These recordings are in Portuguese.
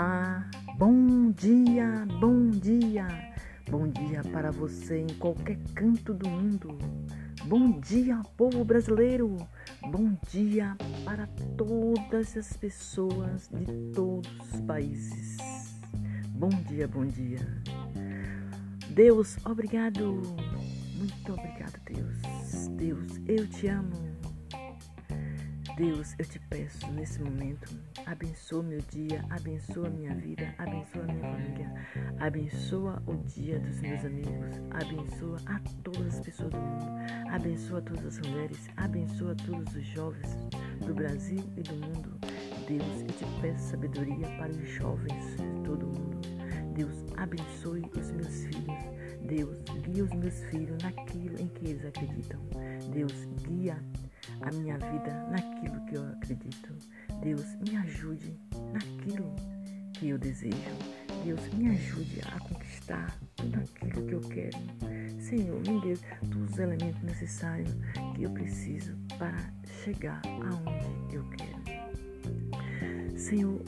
Olá, bom dia, bom dia, bom dia para você em qualquer canto do mundo. Bom dia, povo brasileiro, bom dia para todas as pessoas de todos os países. Bom dia, bom dia. Deus, obrigado, muito obrigado, Deus. Deus, eu te amo. Deus, eu te peço nesse momento, abençoa meu dia, abençoa minha vida, abençoa minha família, abençoa o dia dos meus amigos, abençoa a todas as pessoas do mundo, abençoa todas as mulheres, abençoa todos os jovens do Brasil e do mundo. Deus, eu te peço sabedoria para os jovens de todo o mundo. Deus, abençoe os meus filhos. Deus, guia os meus filhos naquilo em que eles acreditam. Deus, guia a minha vida naquilo que eu acredito. Deus, me ajude naquilo que eu desejo. Deus, me ajude a conquistar tudo aquilo que eu quero. Senhor, me dê todos os elementos necessários que eu preciso para chegar aonde eu quero. Senhor,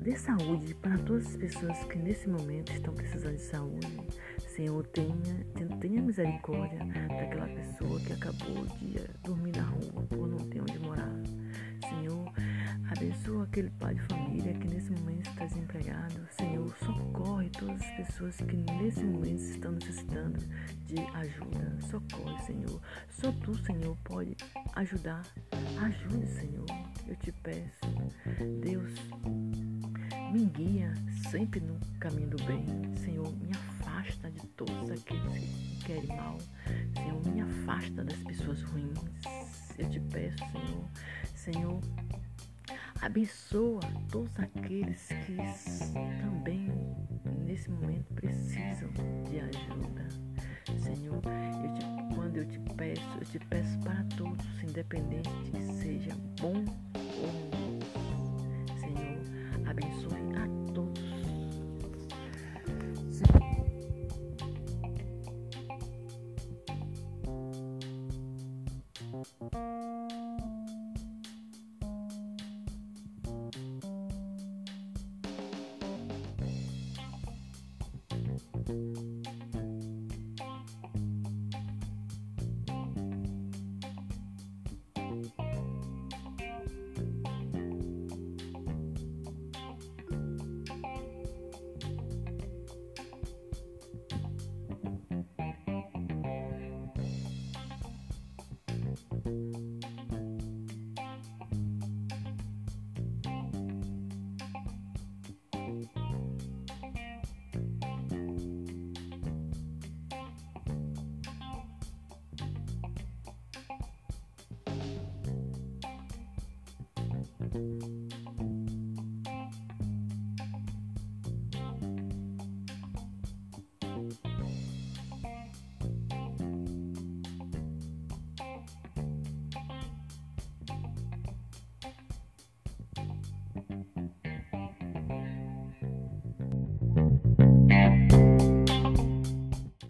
dê saúde para todas as pessoas que nesse momento estão precisando de saúde. Senhor, tenha, tenha misericórdia daquela pessoa que acabou de dormir na rua por não ter onde morar. Senhor, abençoa aquele pai de família que nesse momento está desempregado. Senhor, socorre todas as pessoas que nesse momento estão necessitando de ajuda. Socorre, Senhor. Só tu, Senhor, pode ajudar. Ajude, Senhor. Eu te peço. Deus, me guia sempre no caminho do bem. Senhor, me afasta de todos aqueles que querem mal. Senhor, me afasta das pessoas ruins. Eu te peço, Senhor. Senhor, abençoa todos aqueles que também nesse momento precisam de ajuda. Senhor, eu te, quando eu te peço, eu te peço para todos, independente de que seja bom